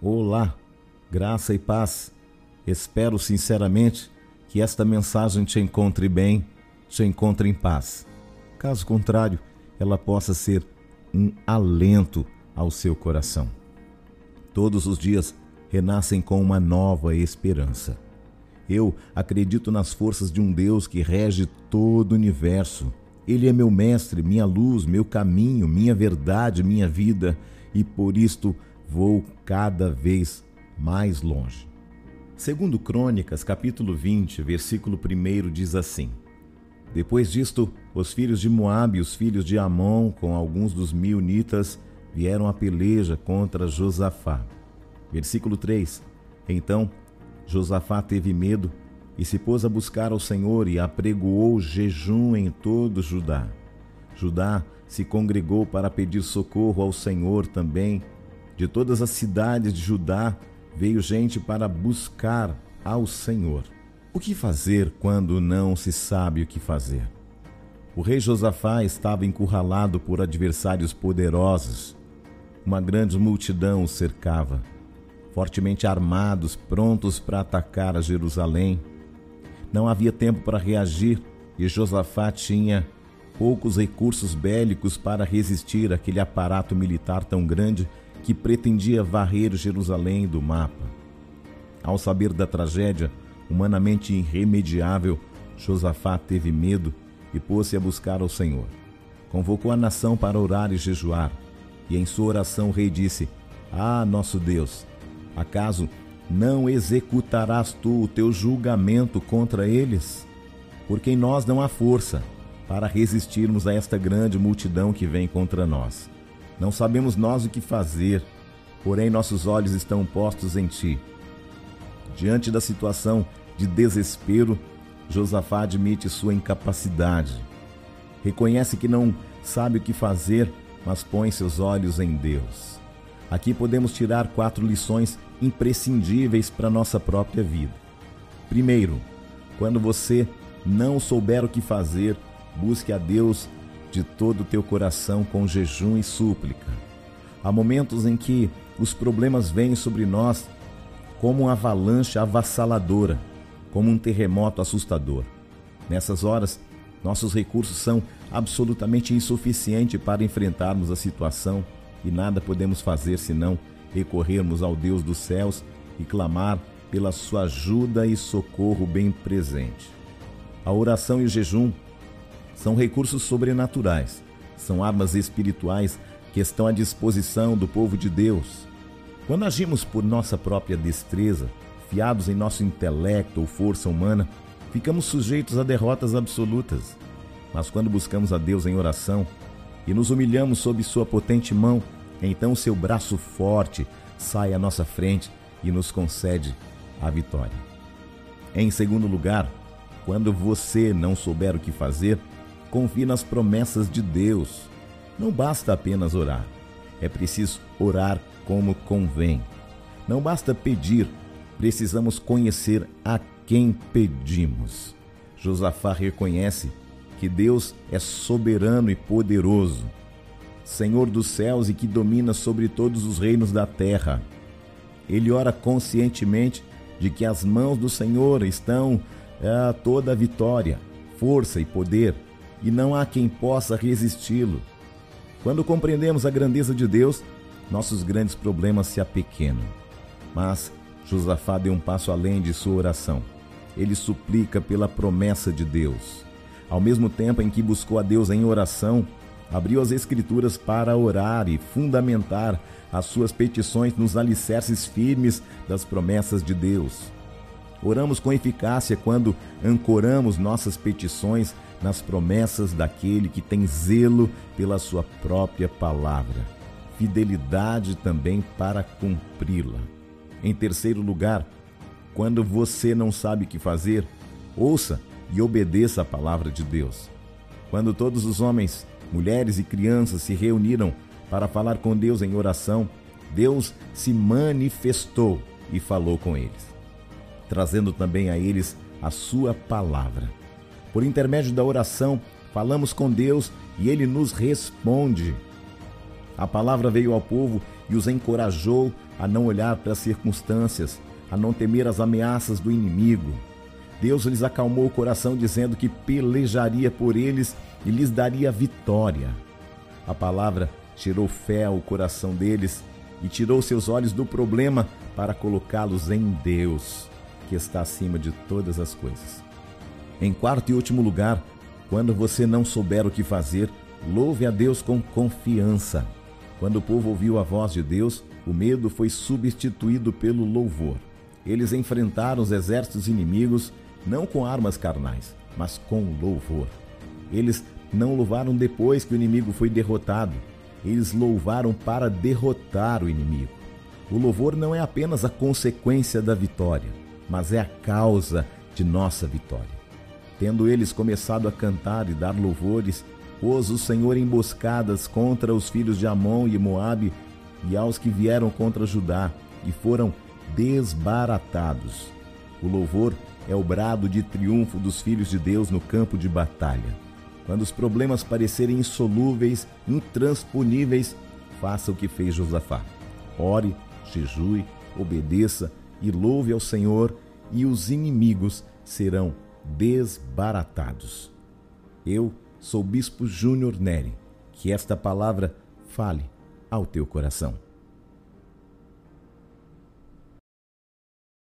Olá, graça e paz. Espero sinceramente que esta mensagem te encontre bem, te encontre em paz. Caso contrário, ela possa ser um alento ao seu coração. Todos os dias renascem com uma nova esperança. Eu acredito nas forças de um Deus que rege todo o universo. Ele é meu mestre, minha luz, meu caminho, minha verdade, minha vida, e por isto vou cada vez mais longe. Segundo Crônicas, capítulo 20, versículo 1 diz assim: Depois disto, os filhos de Moabe e os filhos de Amon, com alguns dos miunitas, vieram a peleja contra Josafá. Versículo 3: Então Josafá teve medo e se pôs a buscar ao Senhor e apregoou jejum em todo Judá. Judá se congregou para pedir socorro ao Senhor também de todas as cidades de Judá veio gente para buscar ao Senhor. O que fazer quando não se sabe o que fazer? O rei Josafá estava encurralado por adversários poderosos. Uma grande multidão o cercava, fortemente armados, prontos para atacar a Jerusalém. Não havia tempo para reagir e Josafá tinha poucos recursos bélicos para resistir àquele aparato militar tão grande que pretendia varrer Jerusalém do mapa. Ao saber da tragédia, humanamente irremediável, Josafá teve medo e pôs-se a buscar ao Senhor. Convocou a nação para orar e jejuar, e em sua oração o rei disse: Ah, nosso Deus, acaso não executarás tu o teu julgamento contra eles? Porque em nós não há força para resistirmos a esta grande multidão que vem contra nós. Não sabemos nós o que fazer, porém nossos olhos estão postos em ti. Diante da situação de desespero, Josafá admite sua incapacidade. Reconhece que não sabe o que fazer, mas põe seus olhos em Deus. Aqui podemos tirar quatro lições imprescindíveis para nossa própria vida. Primeiro, quando você não souber o que fazer, busque a Deus de todo o teu coração com jejum e súplica. Há momentos em que os problemas vêm sobre nós como uma avalanche avassaladora, como um terremoto assustador. Nessas horas, nossos recursos são absolutamente insuficientes para enfrentarmos a situação e nada podemos fazer senão recorrermos ao Deus dos céus e clamar pela sua ajuda e socorro bem presente. A oração e o jejum são recursos sobrenaturais, são armas espirituais que estão à disposição do povo de Deus. Quando agimos por nossa própria destreza, fiados em nosso intelecto ou força humana, ficamos sujeitos a derrotas absolutas. Mas quando buscamos a Deus em oração e nos humilhamos sob Sua potente mão, então seu braço forte sai à nossa frente e nos concede a vitória. Em segundo lugar, quando você não souber o que fazer, Confie nas promessas de Deus. Não basta apenas orar, é preciso orar como convém. Não basta pedir, precisamos conhecer a quem pedimos. Josafá reconhece que Deus é soberano e poderoso, Senhor dos céus e que domina sobre todos os reinos da terra. Ele ora conscientemente de que as mãos do Senhor estão a toda a vitória, força e poder e não há quem possa resisti-lo. Quando compreendemos a grandeza de Deus, nossos grandes problemas se apequenam. Mas Josafá deu um passo além de sua oração. Ele suplica pela promessa de Deus. Ao mesmo tempo em que buscou a Deus em oração, abriu as Escrituras para orar e fundamentar as suas petições nos alicerces firmes das promessas de Deus. Oramos com eficácia quando ancoramos nossas petições nas promessas daquele que tem zelo pela sua própria palavra, fidelidade também para cumpri-la. Em terceiro lugar, quando você não sabe o que fazer, ouça e obedeça a palavra de Deus. Quando todos os homens, mulheres e crianças se reuniram para falar com Deus em oração, Deus se manifestou e falou com eles, trazendo também a eles a sua palavra. Por intermédio da oração, falamos com Deus e ele nos responde. A palavra veio ao povo e os encorajou a não olhar para as circunstâncias, a não temer as ameaças do inimigo. Deus lhes acalmou o coração, dizendo que pelejaria por eles e lhes daria vitória. A palavra tirou fé ao coração deles e tirou seus olhos do problema para colocá-los em Deus, que está acima de todas as coisas. Em quarto e último lugar, quando você não souber o que fazer, louve a Deus com confiança. Quando o povo ouviu a voz de Deus, o medo foi substituído pelo louvor. Eles enfrentaram os exércitos inimigos não com armas carnais, mas com louvor. Eles não louvaram depois que o inimigo foi derrotado, eles louvaram para derrotar o inimigo. O louvor não é apenas a consequência da vitória, mas é a causa de nossa vitória. Tendo eles começado a cantar e dar louvores, pôs o Senhor emboscadas contra os filhos de Amon e Moabe e aos que vieram contra Judá, e foram desbaratados. O louvor é o brado de triunfo dos filhos de Deus no campo de batalha. Quando os problemas parecerem insolúveis, intransponíveis, faça o que fez Josafá. Ore, jejue, obedeça e louve ao Senhor, e os inimigos serão desbaratados. Eu sou Bispo Júnior Neri. Que esta palavra fale ao teu coração.